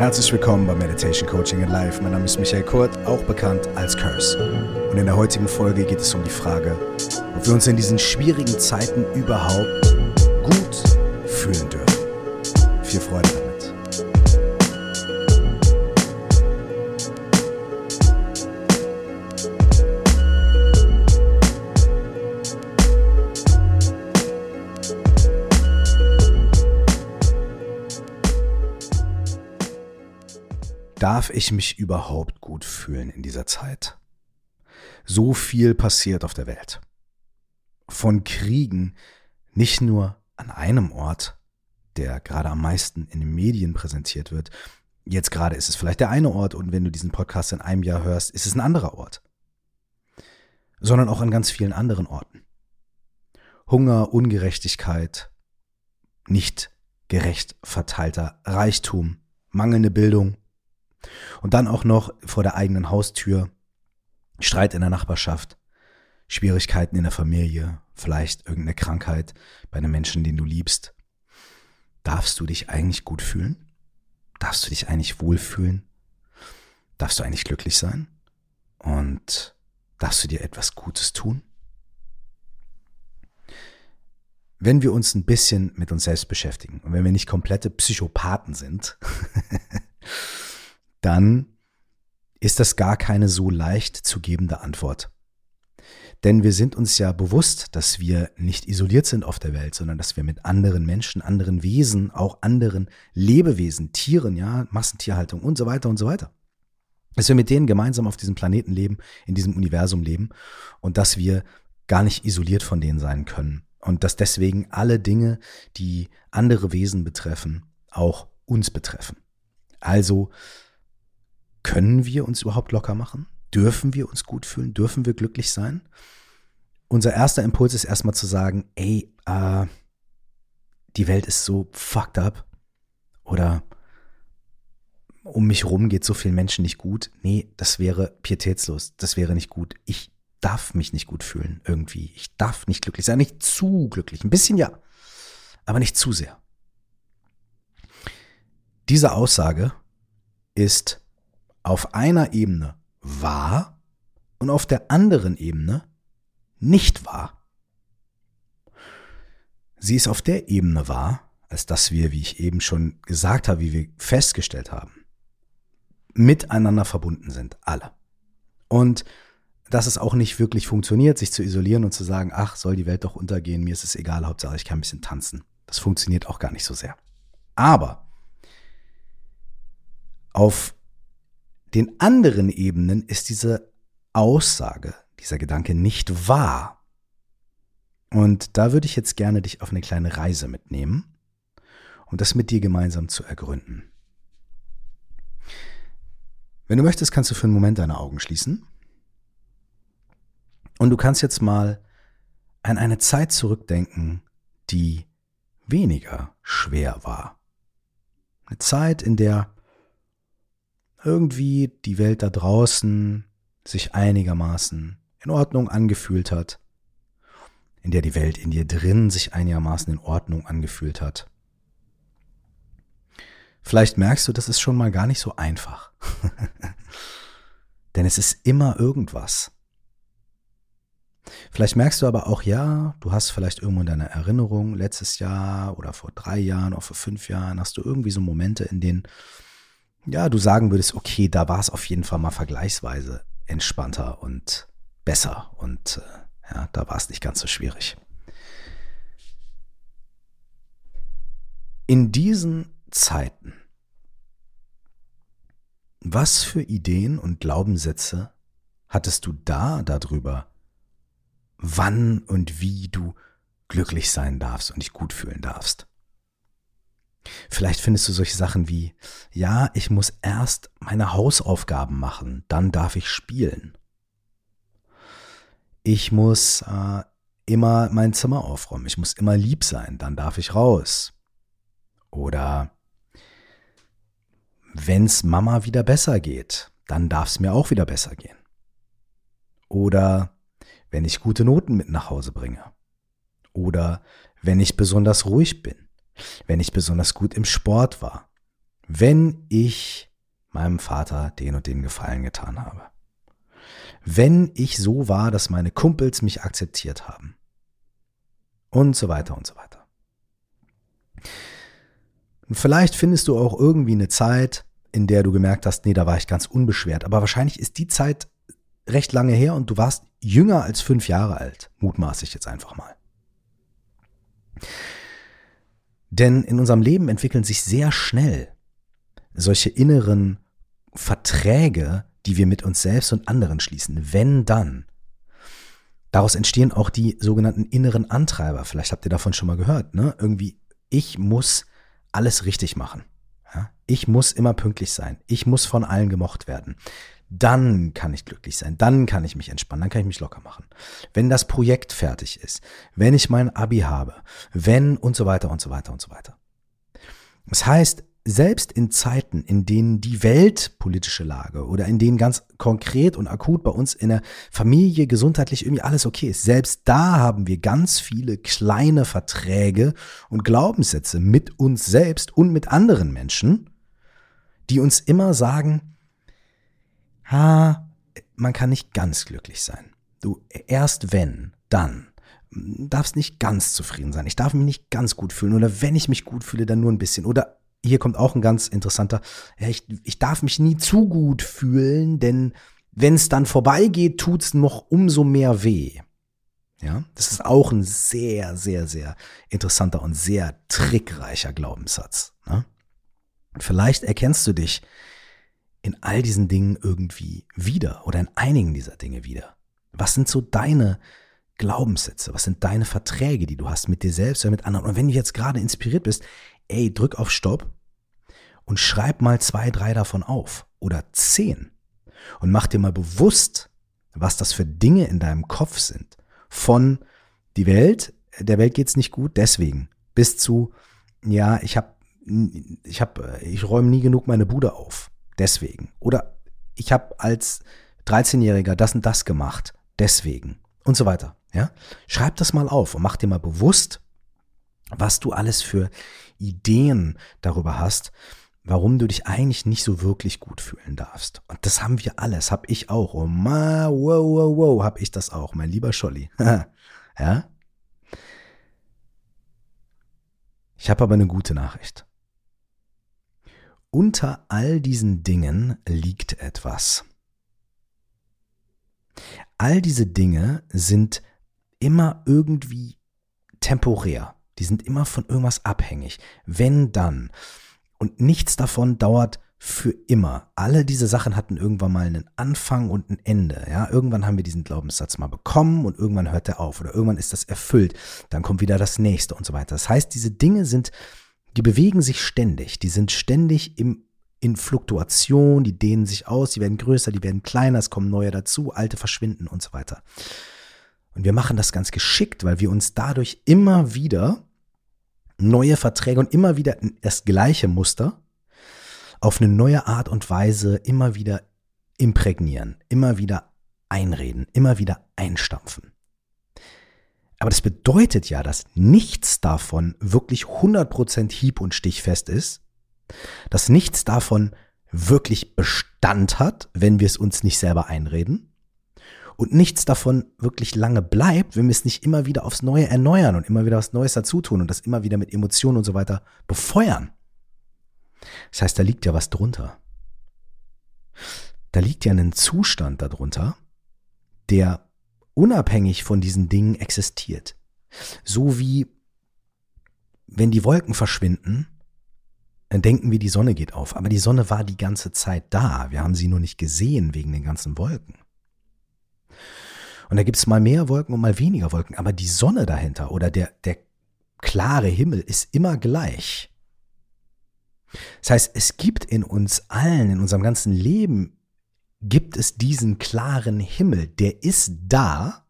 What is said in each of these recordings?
Herzlich willkommen bei Meditation Coaching in Life. Mein Name ist Michael Kurt, auch bekannt als Curse. Und in der heutigen Folge geht es um die Frage, ob wir uns in diesen schwierigen Zeiten überhaupt gut fühlen dürfen. Viel Freude damit. Darf ich mich überhaupt gut fühlen in dieser Zeit? So viel passiert auf der Welt. Von Kriegen nicht nur an einem Ort, der gerade am meisten in den Medien präsentiert wird. Jetzt gerade ist es vielleicht der eine Ort und wenn du diesen Podcast in einem Jahr hörst, ist es ein anderer Ort. Sondern auch an ganz vielen anderen Orten. Hunger, Ungerechtigkeit, nicht gerecht verteilter Reichtum, mangelnde Bildung, und dann auch noch vor der eigenen Haustür Streit in der Nachbarschaft, Schwierigkeiten in der Familie, vielleicht irgendeine Krankheit bei einem Menschen, den du liebst. Darfst du dich eigentlich gut fühlen? Darfst du dich eigentlich wohlfühlen? Darfst du eigentlich glücklich sein? Und darfst du dir etwas Gutes tun? Wenn wir uns ein bisschen mit uns selbst beschäftigen und wenn wir nicht komplette Psychopathen sind, dann ist das gar keine so leicht zu gebende Antwort. Denn wir sind uns ja bewusst, dass wir nicht isoliert sind auf der Welt, sondern dass wir mit anderen Menschen, anderen Wesen, auch anderen Lebewesen, Tieren, ja, Massentierhaltung und so weiter und so weiter. Dass wir mit denen gemeinsam auf diesem Planeten leben, in diesem Universum leben und dass wir gar nicht isoliert von denen sein können. Und dass deswegen alle Dinge, die andere Wesen betreffen, auch uns betreffen. Also können wir uns überhaupt locker machen? Dürfen wir uns gut fühlen? Dürfen wir glücklich sein? Unser erster Impuls ist erstmal zu sagen, ey, äh, die Welt ist so fucked up oder um mich rum geht so vielen Menschen nicht gut. Nee, das wäre pietätslos. Das wäre nicht gut. Ich darf mich nicht gut fühlen irgendwie. Ich darf nicht glücklich sein. Nicht zu glücklich. Ein bisschen ja, aber nicht zu sehr. Diese Aussage ist auf einer Ebene wahr und auf der anderen Ebene nicht wahr. Sie ist auf der Ebene wahr, als dass wir, wie ich eben schon gesagt habe, wie wir festgestellt haben, miteinander verbunden sind, alle. Und dass es auch nicht wirklich funktioniert, sich zu isolieren und zu sagen, ach, soll die Welt doch untergehen, mir ist es egal, Hauptsache ich kann ein bisschen tanzen. Das funktioniert auch gar nicht so sehr. Aber auf den anderen Ebenen ist diese Aussage, dieser Gedanke nicht wahr. Und da würde ich jetzt gerne dich auf eine kleine Reise mitnehmen, um das mit dir gemeinsam zu ergründen. Wenn du möchtest, kannst du für einen Moment deine Augen schließen. Und du kannst jetzt mal an eine Zeit zurückdenken, die weniger schwer war. Eine Zeit, in der irgendwie die Welt da draußen sich einigermaßen in Ordnung angefühlt hat, in der die Welt in dir drin sich einigermaßen in Ordnung angefühlt hat. Vielleicht merkst du, das ist schon mal gar nicht so einfach. Denn es ist immer irgendwas. Vielleicht merkst du aber auch, ja, du hast vielleicht irgendwo in deiner Erinnerung letztes Jahr oder vor drei Jahren oder vor fünf Jahren hast du irgendwie so Momente, in denen ja, du sagen würdest, okay, da war es auf jeden Fall mal vergleichsweise entspannter und besser und äh, ja, da war es nicht ganz so schwierig. In diesen Zeiten, was für Ideen und Glaubenssätze hattest du da darüber, wann und wie du glücklich sein darfst und dich gut fühlen darfst? Vielleicht findest du solche Sachen wie, ja, ich muss erst meine Hausaufgaben machen, dann darf ich spielen. Ich muss äh, immer mein Zimmer aufräumen, ich muss immer lieb sein, dann darf ich raus. Oder wenn's Mama wieder besser geht, dann darf es mir auch wieder besser gehen. Oder wenn ich gute Noten mit nach Hause bringe. Oder wenn ich besonders ruhig bin wenn ich besonders gut im Sport war, wenn ich meinem Vater den und den Gefallen getan habe. Wenn ich so war, dass meine Kumpels mich akzeptiert haben. Und so weiter und so weiter. Und vielleicht findest du auch irgendwie eine Zeit, in der du gemerkt hast, nee, da war ich ganz unbeschwert. Aber wahrscheinlich ist die Zeit recht lange her und du warst jünger als fünf Jahre alt. Mutmaße ich jetzt einfach mal. Denn in unserem Leben entwickeln sich sehr schnell solche inneren Verträge, die wir mit uns selbst und anderen schließen. Wenn dann. Daraus entstehen auch die sogenannten inneren Antreiber. Vielleicht habt ihr davon schon mal gehört. Ne? Irgendwie, ich muss alles richtig machen. Ich muss immer pünktlich sein. Ich muss von allen gemocht werden. Dann kann ich glücklich sein. Dann kann ich mich entspannen. Dann kann ich mich locker machen. Wenn das Projekt fertig ist. Wenn ich mein Abi habe. Wenn und so weiter und so weiter und so weiter. Das heißt, selbst in Zeiten, in denen die weltpolitische Lage oder in denen ganz konkret und akut bei uns in der Familie gesundheitlich irgendwie alles okay ist, selbst da haben wir ganz viele kleine Verträge und Glaubenssätze mit uns selbst und mit anderen Menschen, die uns immer sagen, ha, man kann nicht ganz glücklich sein. Du, erst wenn, dann darfst nicht ganz zufrieden sein. Ich darf mich nicht ganz gut fühlen oder wenn ich mich gut fühle, dann nur ein bisschen oder hier kommt auch ein ganz interessanter, ja, ich, ich darf mich nie zu gut fühlen, denn wenn es dann vorbeigeht, tut's noch umso mehr weh. Ja, das ist auch ein sehr, sehr, sehr interessanter und sehr trickreicher Glaubenssatz. Ne? Vielleicht erkennst du dich in all diesen Dingen irgendwie wieder oder in einigen dieser Dinge wieder. Was sind so deine Glaubenssätze? Was sind deine Verträge, die du hast mit dir selbst oder mit anderen? Und wenn du jetzt gerade inspiriert bist, ey, drück auf Stopp und schreib mal zwei, drei davon auf oder zehn und mach dir mal bewusst, was das für Dinge in deinem Kopf sind. Von die Welt, der Welt geht's nicht gut, deswegen, bis zu, ja, ich habe, ich habe, ich räume nie genug meine Bude auf, deswegen. Oder ich habe als 13-Jähriger das und das gemacht, deswegen und so weiter. Ja, schreib das mal auf und mach dir mal bewusst, was du alles für Ideen darüber hast, warum du dich eigentlich nicht so wirklich gut fühlen darfst. Und das haben wir alles, hab ich auch. Oh ma, wow, wow, wow, hab ich das auch, mein lieber Scholli. ja? Ich habe aber eine gute Nachricht. Unter all diesen Dingen liegt etwas. All diese Dinge sind immer irgendwie temporär. Die sind immer von irgendwas abhängig. Wenn dann. Und nichts davon dauert für immer. Alle diese Sachen hatten irgendwann mal einen Anfang und ein Ende. Ja, irgendwann haben wir diesen Glaubenssatz mal bekommen und irgendwann hört er auf oder irgendwann ist das erfüllt. Dann kommt wieder das nächste und so weiter. Das heißt, diese Dinge sind, die bewegen sich ständig. Die sind ständig im, in Fluktuation, die dehnen sich aus, die werden größer, die werden kleiner, es kommen neue dazu, alte verschwinden und so weiter. Und wir machen das ganz geschickt, weil wir uns dadurch immer wieder neue Verträge und immer wieder das gleiche Muster auf eine neue Art und Weise immer wieder imprägnieren, immer wieder einreden, immer wieder einstampfen. Aber das bedeutet ja, dass nichts davon wirklich 100% hieb- und stichfest ist, dass nichts davon wirklich Bestand hat, wenn wir es uns nicht selber einreden und nichts davon wirklich lange bleibt, wenn wir es nicht immer wieder aufs Neue erneuern und immer wieder was Neues dazu tun und das immer wieder mit Emotionen und so weiter befeuern. Das heißt, da liegt ja was drunter. Da liegt ja ein Zustand darunter, der unabhängig von diesen Dingen existiert. So wie wenn die Wolken verschwinden, dann denken wir, die Sonne geht auf. Aber die Sonne war die ganze Zeit da. Wir haben sie nur nicht gesehen wegen den ganzen Wolken. Und da gibt es mal mehr Wolken und mal weniger Wolken, aber die Sonne dahinter oder der, der klare Himmel ist immer gleich. Das heißt, es gibt in uns allen, in unserem ganzen Leben, gibt es diesen klaren Himmel, der ist da.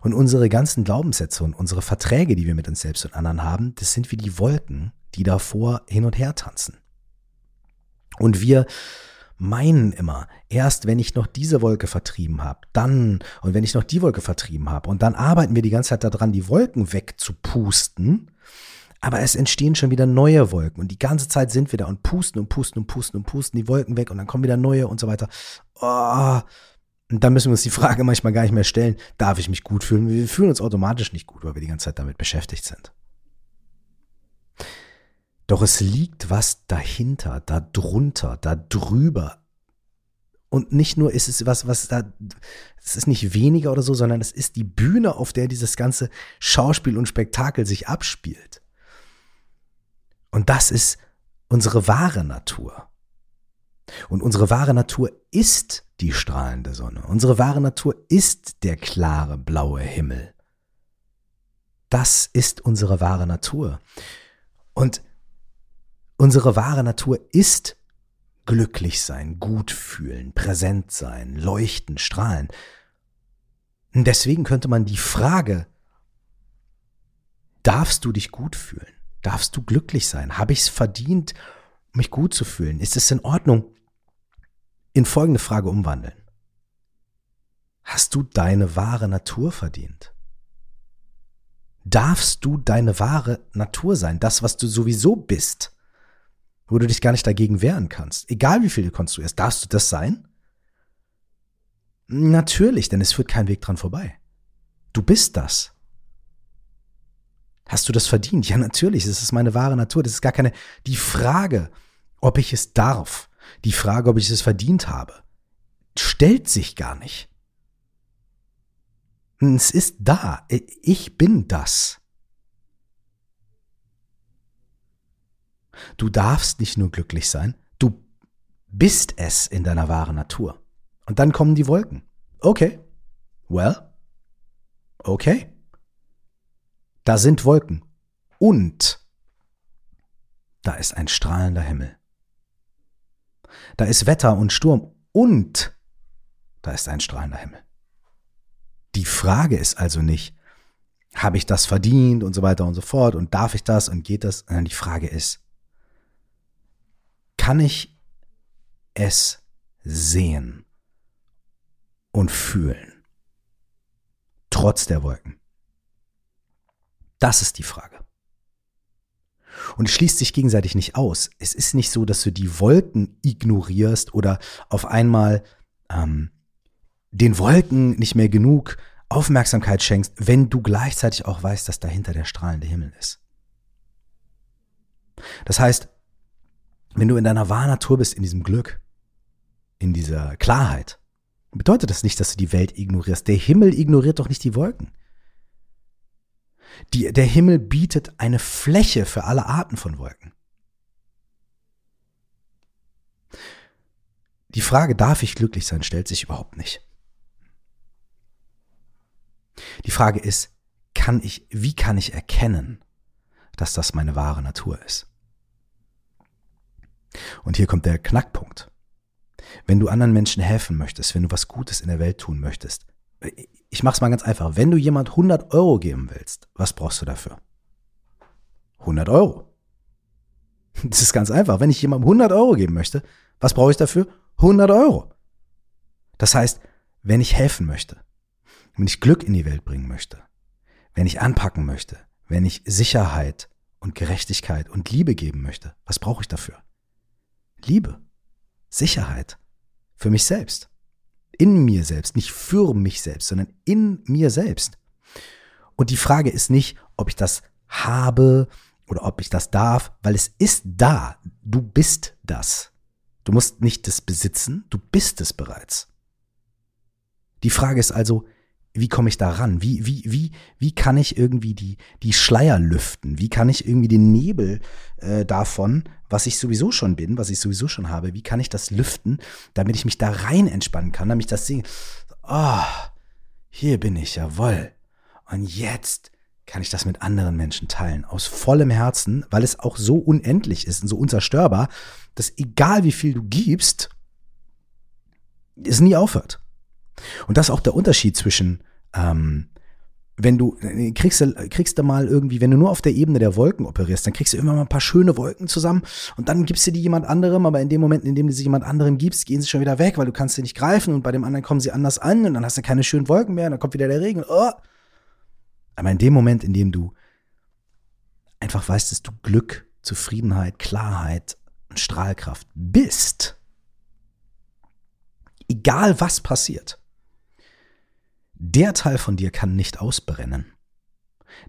Und unsere ganzen Glaubenssätze und unsere Verträge, die wir mit uns selbst und anderen haben, das sind wie die Wolken, die davor hin und her tanzen. Und wir meinen immer, erst wenn ich noch diese Wolke vertrieben habe, dann und wenn ich noch die Wolke vertrieben habe und dann arbeiten wir die ganze Zeit daran, die Wolken wegzupusten, Aber es entstehen schon wieder neue Wolken und die ganze Zeit sind wir da und pusten und pusten und pusten und pusten die Wolken weg und dann kommen wieder neue und so weiter. Oh. Und dann müssen wir uns die Frage manchmal gar nicht mehr stellen, darf ich mich gut fühlen? Wir fühlen uns automatisch nicht gut, weil wir die ganze Zeit damit beschäftigt sind. Doch es liegt was dahinter, da drunter, da drüber. Und nicht nur ist es was, was da, es ist nicht weniger oder so, sondern es ist die Bühne, auf der dieses ganze Schauspiel und Spektakel sich abspielt. Und das ist unsere wahre Natur. Und unsere wahre Natur ist die strahlende Sonne. Unsere wahre Natur ist der klare blaue Himmel. Das ist unsere wahre Natur. Und unsere wahre Natur ist glücklich sein, gut fühlen, präsent sein, leuchten, strahlen. Deswegen könnte man die Frage, darfst du dich gut fühlen? Darfst du glücklich sein? Habe ich es verdient, mich gut zu fühlen? Ist es in Ordnung? In folgende Frage umwandeln. Hast du deine wahre Natur verdient? Darfst du deine wahre Natur sein, das, was du sowieso bist, wo du dich gar nicht dagegen wehren kannst, egal wie viel du konstruierst, darfst du das sein? Natürlich, denn es führt kein Weg dran vorbei. Du bist das. Hast du das verdient? Ja, natürlich, das ist meine wahre Natur. Das ist gar keine, die Frage, ob ich es darf, die Frage, ob ich es verdient habe, stellt sich gar nicht. Es ist da. Ich bin das. Du darfst nicht nur glücklich sein, du bist es in deiner wahren Natur. Und dann kommen die Wolken. Okay. Well. Okay. Da sind Wolken. Und da ist ein strahlender Himmel. Da ist Wetter und Sturm. Und da ist ein strahlender Himmel. Die Frage ist also nicht, habe ich das verdient und so weiter und so fort und darf ich das und geht das? Nein, die Frage ist, kann ich es sehen und fühlen, trotz der Wolken? Das ist die Frage. Und es schließt sich gegenseitig nicht aus. Es ist nicht so, dass du die Wolken ignorierst oder auf einmal ähm, den Wolken nicht mehr genug Aufmerksamkeit schenkst, wenn du gleichzeitig auch weißt, dass dahinter der strahlende Himmel ist. Das heißt, wenn du in deiner wahren Natur bist, in diesem Glück, in dieser Klarheit, bedeutet das nicht, dass du die Welt ignorierst. Der Himmel ignoriert doch nicht die Wolken. Die, der Himmel bietet eine Fläche für alle Arten von Wolken. Die Frage, darf ich glücklich sein, stellt sich überhaupt nicht. Die Frage ist, kann ich, wie kann ich erkennen, dass das meine wahre Natur ist? Und hier kommt der Knackpunkt. Wenn du anderen Menschen helfen möchtest, wenn du was Gutes in der Welt tun möchtest, ich mach's mal ganz einfach. Wenn du jemand 100 Euro geben willst, was brauchst du dafür? 100 Euro. Das ist ganz einfach. Wenn ich jemandem 100 Euro geben möchte, was brauche ich dafür? 100 Euro. Das heißt, wenn ich helfen möchte, wenn ich Glück in die Welt bringen möchte, wenn ich anpacken möchte, wenn ich Sicherheit und Gerechtigkeit und Liebe geben möchte, was brauche ich dafür? Liebe, Sicherheit für mich selbst in mir selbst, nicht für mich selbst, sondern in mir selbst. Und die Frage ist nicht, ob ich das habe oder ob ich das darf, weil es ist da. Du bist das. Du musst nicht das besitzen, du bist es bereits. Die Frage ist also, wie komme ich da ran? Wie, wie, wie, wie kann ich irgendwie die, die Schleier lüften? Wie kann ich irgendwie den Nebel äh, davon, was ich sowieso schon bin, was ich sowieso schon habe, wie kann ich das lüften, damit ich mich da rein entspannen kann, damit ich das sehe? Oh, hier bin ich, jawoll. Und jetzt kann ich das mit anderen Menschen teilen, aus vollem Herzen, weil es auch so unendlich ist und so unzerstörbar, dass egal wie viel du gibst, es nie aufhört. Und das ist auch der Unterschied zwischen, ähm, wenn du, äh, kriegst du, kriegst du mal irgendwie, wenn du nur auf der Ebene der Wolken operierst, dann kriegst du immer mal ein paar schöne Wolken zusammen und dann gibst du die jemand anderem, aber in dem Moment, in dem du sie jemand anderem gibst, gehen sie schon wieder weg, weil du kannst sie nicht greifen und bei dem anderen kommen sie anders an und dann hast du keine schönen Wolken mehr und dann kommt wieder der Regen. Oh. Aber in dem Moment, in dem du einfach weißt, dass du Glück, Zufriedenheit, Klarheit und Strahlkraft bist. Egal was passiert. Der Teil von dir kann nicht ausbrennen.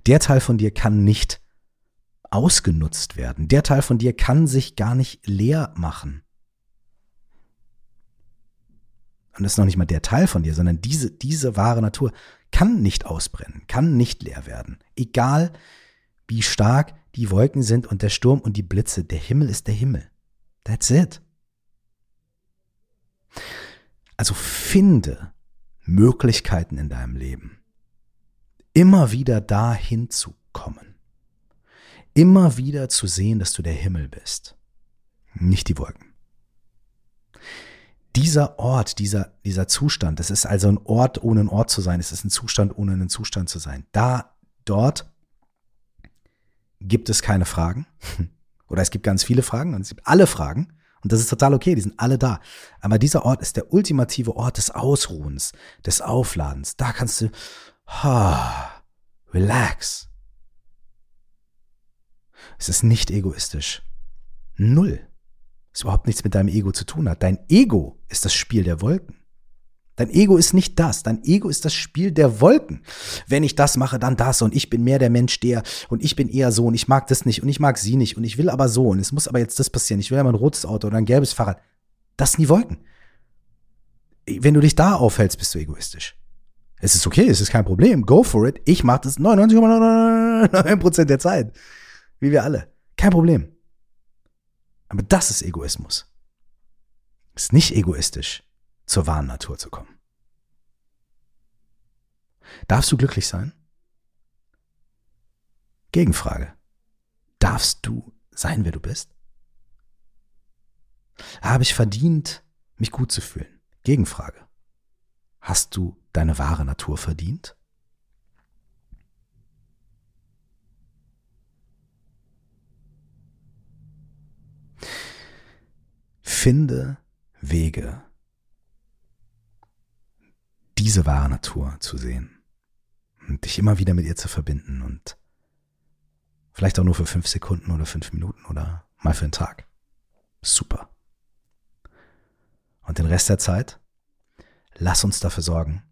Der Teil von dir kann nicht ausgenutzt werden. Der Teil von dir kann sich gar nicht leer machen. Und das ist noch nicht mal der Teil von dir, sondern diese, diese wahre Natur kann nicht ausbrennen, kann nicht leer werden. Egal wie stark die Wolken sind und der Sturm und die Blitze, der Himmel ist der Himmel. That's it. Also finde Möglichkeiten in deinem Leben, immer wieder dahin zu kommen. Immer wieder zu sehen, dass du der Himmel bist, nicht die Wolken. Dieser Ort, dieser, dieser Zustand, das ist also ein Ort ohne ein Ort zu sein, es ist ein Zustand ohne einen Zustand zu sein. Da, dort gibt es keine Fragen. Oder es gibt ganz viele Fragen und es gibt alle Fragen. Und das ist total okay, die sind alle da. Aber dieser Ort ist der ultimative Ort des Ausruhens, des Aufladens. Da kannst du, ha, relax. Es ist nicht egoistisch. Null. Es überhaupt nichts mit deinem Ego zu tun hat. Dein Ego ist das Spiel der Wolken. Dein Ego ist nicht das. Dein Ego ist das Spiel der Wolken. Wenn ich das mache, dann das und ich bin mehr der Mensch der und ich bin eher so und ich mag das nicht und ich mag sie nicht und ich will aber so und es muss aber jetzt das passieren. Ich will aber ein rotes Auto oder ein gelbes Fahrrad. Das sind die Wolken. Wenn du dich da aufhältst, bist du egoistisch. Es ist okay, es ist kein Problem. Go for it. Ich mache das 99,9% der Zeit. Wie wir alle. Kein Problem. Aber das ist Egoismus. Ist nicht egoistisch zur wahren Natur zu kommen. Darfst du glücklich sein? Gegenfrage. Darfst du sein, wer du bist? Habe ich verdient, mich gut zu fühlen? Gegenfrage. Hast du deine wahre Natur verdient? Finde Wege, diese wahre Natur zu sehen und dich immer wieder mit ihr zu verbinden und vielleicht auch nur für fünf Sekunden oder fünf Minuten oder mal für einen Tag. Super. Und den Rest der Zeit, lass uns dafür sorgen,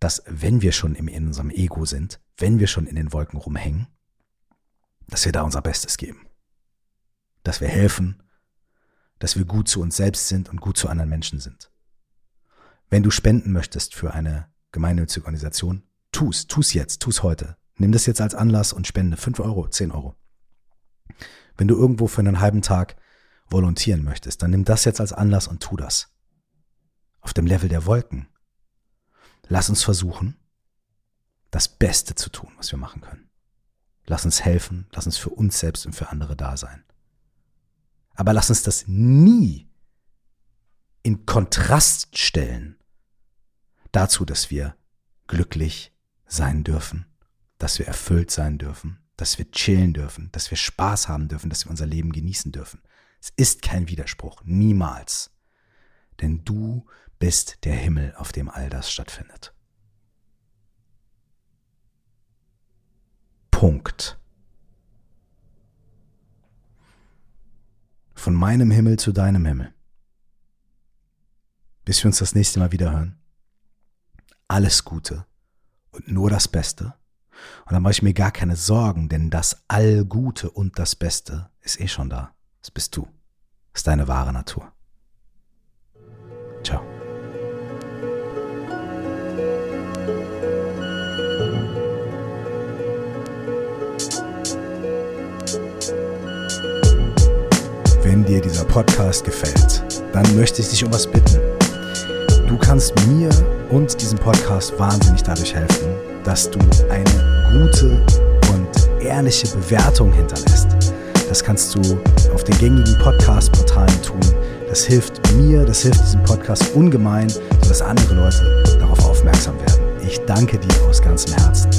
dass wenn wir schon in unserem Ego sind, wenn wir schon in den Wolken rumhängen, dass wir da unser Bestes geben. Dass wir helfen, dass wir gut zu uns selbst sind und gut zu anderen Menschen sind. Wenn du spenden möchtest für eine gemeinnützige Organisation, tu's, tu's jetzt, tu's heute. Nimm das jetzt als Anlass und spende 5 Euro, 10 Euro. Wenn du irgendwo für einen halben Tag volontieren möchtest, dann nimm das jetzt als Anlass und tu das. Auf dem Level der Wolken. Lass uns versuchen, das Beste zu tun, was wir machen können. Lass uns helfen, lass uns für uns selbst und für andere da sein. Aber lass uns das nie in Kontrast stellen dazu, dass wir glücklich sein dürfen, dass wir erfüllt sein dürfen, dass wir chillen dürfen, dass wir Spaß haben dürfen, dass wir unser Leben genießen dürfen. Es ist kein Widerspruch, niemals. Denn du bist der Himmel, auf dem all das stattfindet. Punkt. Von meinem Himmel zu deinem Himmel. Bis wir uns das nächste Mal wieder hören alles Gute und nur das Beste. Und dann mache ich mir gar keine Sorgen, denn das Allgute und das Beste ist eh schon da. Das bist du. Das ist deine wahre Natur. Ciao. Wenn dir dieser Podcast gefällt, dann möchte ich dich um was bitten. Du kannst mir und diesem Podcast wahnsinnig dadurch helfen, dass du eine gute und ehrliche Bewertung hinterlässt. Das kannst du auf den gängigen Podcast-Portalen tun. Das hilft mir, das hilft diesem Podcast ungemein, sodass andere Leute darauf aufmerksam werden. Ich danke dir aus ganzem Herzen.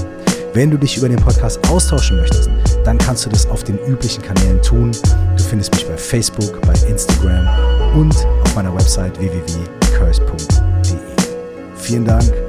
Wenn du dich über den Podcast austauschen möchtest, dann kannst du das auf den üblichen Kanälen tun. Du findest mich bei Facebook, bei Instagram und auf meiner Website www.curse.de. Vielen Dank